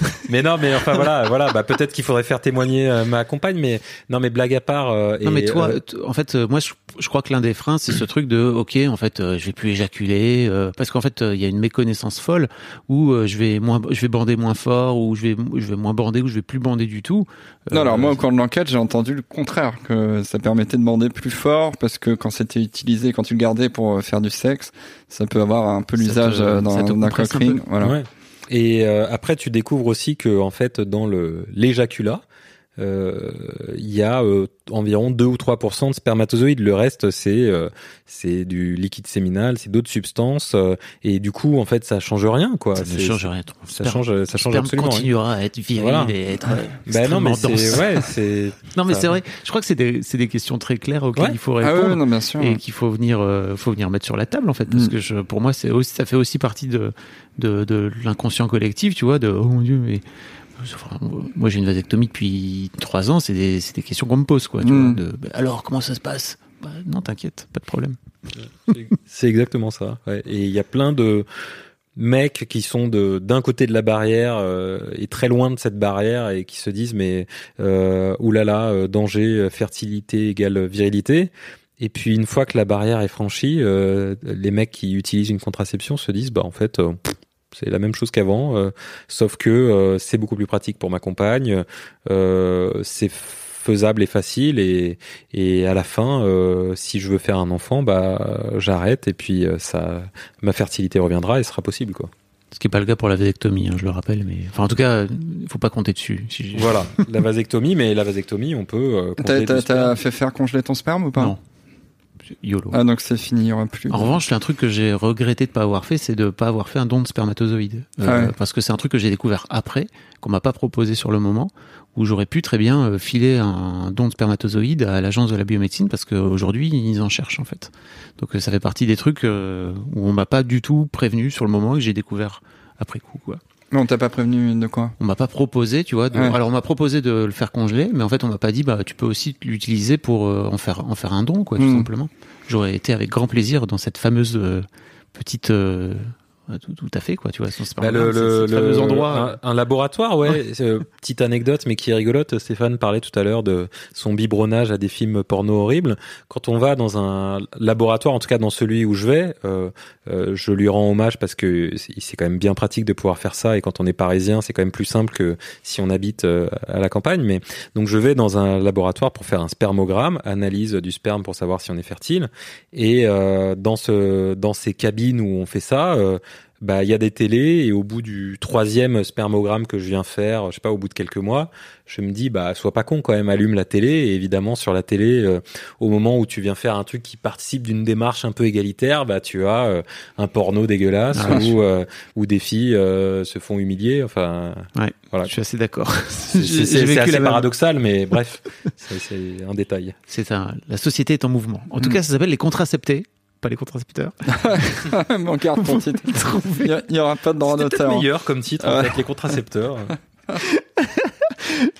Mais non, mais enfin voilà, voilà. Bah peut-être qu'il faudrait faire témoigner euh, ma compagne. Mais non, mais blague à part. euh, non, et, mais toi, euh, en fait, euh, moi, je, je crois que l'un des freins, c'est ce truc de, ok, en fait, euh, je vais plus éjaculer, euh, parce qu'en fait, euh, il y a une méconnaissance folle où euh, je vais moins, je vais bander moins fort, ou je vais, je vais moins bander, ou je vais plus bander du tout. Non, alors moi, au cours de l'enquête, j'ai entendu le contraire, que ça permettait de bander plus fort, parce que quand c'était utilisé, quand tu le gardais pour faire du sexe, ça peut avoir un peu l'usage d'un cock ring. Voilà. Ouais. Et euh, après, tu découvres aussi que en fait, dans le l'éjaculat, il y a euh, environ 2 ou 3% de spermatozoïdes. Le reste, c'est euh, c'est du liquide séminal, c'est d'autres substances. euh, et du coup, en fait, ça change rien, quoi. Ça ne change rien. Ton Ça change, ça change absolument rien. continuera à être viril Voilà. et être euh, Bah non, mais c'est dense. ouais, c'est Non, mais c'est vrai. Je crois que c'est des, c'est des questions très claires auxquelles Ouais. il faut Ah répondre. ouais, non, bien sûr. et qu'il faut venir, euh, faut venir mettre sur la table en fait, parce Mm. que je, pour moi, c'est aussi, ça fait aussi partie de de, de l'inconscient collectif, tu vois, de oh mon dieu, mais enfin, moi j'ai une vasectomie depuis trois ans, c'est des, questions qu'on me pose, quoi. Tu Mm. vois, de, bah, alors comment ça se passe? Bah, Non, t'inquiète, pas de problème. C'est exactement ça. ouais. Et il y a plein de mecs qui sont de d'un côté de la barrière euh, et très loin de cette barrière et qui se disent mais euh, oulala euh, danger fertilité égale virilité. Et puis une fois que la barrière est franchie, euh, les mecs qui utilisent une contraception se disent bah en fait euh, pff, c'est la même chose qu'avant, euh, sauf que euh, c'est beaucoup plus pratique pour ma compagne, euh, c'est faisable et facile et, et à la fin, euh, si je veux faire un enfant, bah j'arrête et puis euh, ça, ma fertilité reviendra et sera possible quoi. Ce qui est pas le cas pour la vasectomie, hein, je le rappelle, mais enfin en tout cas, il faut pas compter dessus. Si Voilà, la vasectomie, mais la vasectomie, on peut. Euh, t'as fait faire congeler ton sperme ou pas? Non. YOLO. Ah donc c'est fini, il aura plus. En revanche, un truc que j'ai regretté de pas avoir fait, c'est de pas avoir fait un don de spermatozoïdes. Euh, Ah ouais. Parce que c'est un truc que j'ai découvert après, qu'on m'a pas proposé sur le moment, où j'aurais pu très bien euh, filer un don de spermatozoïdes à l'agence de la biomédecine, parce qu'aujourd'hui, ils en cherchent en fait. Donc euh, ça fait partie des trucs où on m'a pas du tout prévenu sur le moment et que j'ai découvert après coup. Quoi. Mais on t'a pas prévenu de quoi On m'a pas proposé, tu vois. De... Ouais. Alors on m'a proposé de le faire congeler, mais en fait on m'a pas dit bah tu peux aussi l'utiliser pour euh, en faire en faire un don, quoi, tout Mm. simplement. J'aurais été avec grand plaisir dans cette fameuse euh, petite. euh, tout, tout à fait, quoi. Tu vois, Bah, le, c'est le, ce fameux le- endroit. un, un laboratoire, ouais. euh, petite anecdote, mais qui est rigolote. Stéphane parlait tout à l'heure de son biberonnage à des films porno horribles. Quand on va dans un laboratoire, en tout cas dans celui où je vais, euh, euh, je lui rends hommage parce que c'est quand même bien pratique de pouvoir faire ça. Et quand on est parisien, c'est quand même plus simple que si on habite euh, à la campagne. Mais donc je vais dans un laboratoire pour faire un spermogramme, analyse du sperme pour savoir si on est fertile. Et euh, dans ce dans ces cabines où on fait ça. Bah il y a des télés et au bout du troisième spermogramme que je viens faire, je sais pas au bout de quelques mois, je me dis bah sois pas con quand même, allume la télé et évidemment sur la télé euh, au moment où tu viens faire un truc qui participe d'une démarche un peu égalitaire, bah tu as euh, un porno dégueulasse Ah, où euh, où des filles euh, se font humilier, enfin Ouais, voilà. je suis assez d'accord. C'est assez même- paradoxal mais bref, c'est c'est un détail. C'est un. La société est en mouvement. En tout Mm. cas, ça s'appelle les contraceptés, pas les contracepteurs. On garde ton titre. Il y a- il y aura pas de droit d'auteur. hein. meilleur comme titre fait, les contracepteurs.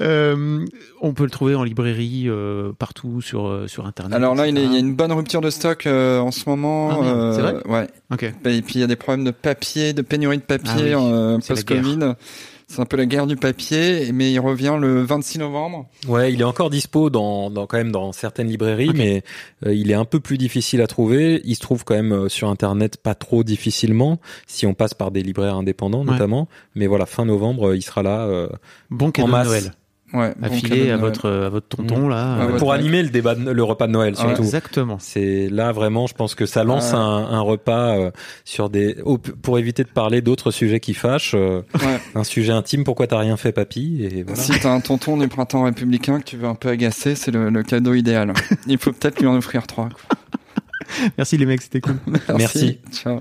Euh, on peut le trouver en librairie euh, partout sur euh, sur internet. Alors là, il y a- etc. il y a une bonne rupture de stock euh, en ce moment. Ah, c'est vrai ouais. Ok. Et puis il y a des problèmes de papier, de pénurie de papier Ah oui, euh, c'est la post-Covid. C'est un peu la guerre du papier, mais il revient le 26 novembre. Ouais, il est encore dispo dans, dans quand même dans certaines librairies, mais euh, il est un peu plus difficile à trouver. Il se trouve quand même euh, sur internet pas trop difficilement si on passe par des libraires indépendants Ouais. notamment. Mais voilà, fin novembre, euh, il sera là euh, Bon cadeau en de masse. Noël. Ouais. Bon cadeau de à Noël. votre à votre tonton là. Ah, euh, pour mec. animer le débat, de- le repas de Noël surtout. Exactement. C'est là vraiment, je pense que ça lance Ouais. un, un repas euh, sur des pour éviter de parler d'autres sujets qui fâchent. euh, Ouais. un sujet intime, pourquoi t'as rien fait, papy? Et voilà. Si t'as un tonton du printemps républicain que tu veux un peu agacer, c'est le, le cadeau idéal. Il faut peut-être lui en offrir trois. quoi. Merci les mecs, c'était cool. Merci. Ciao.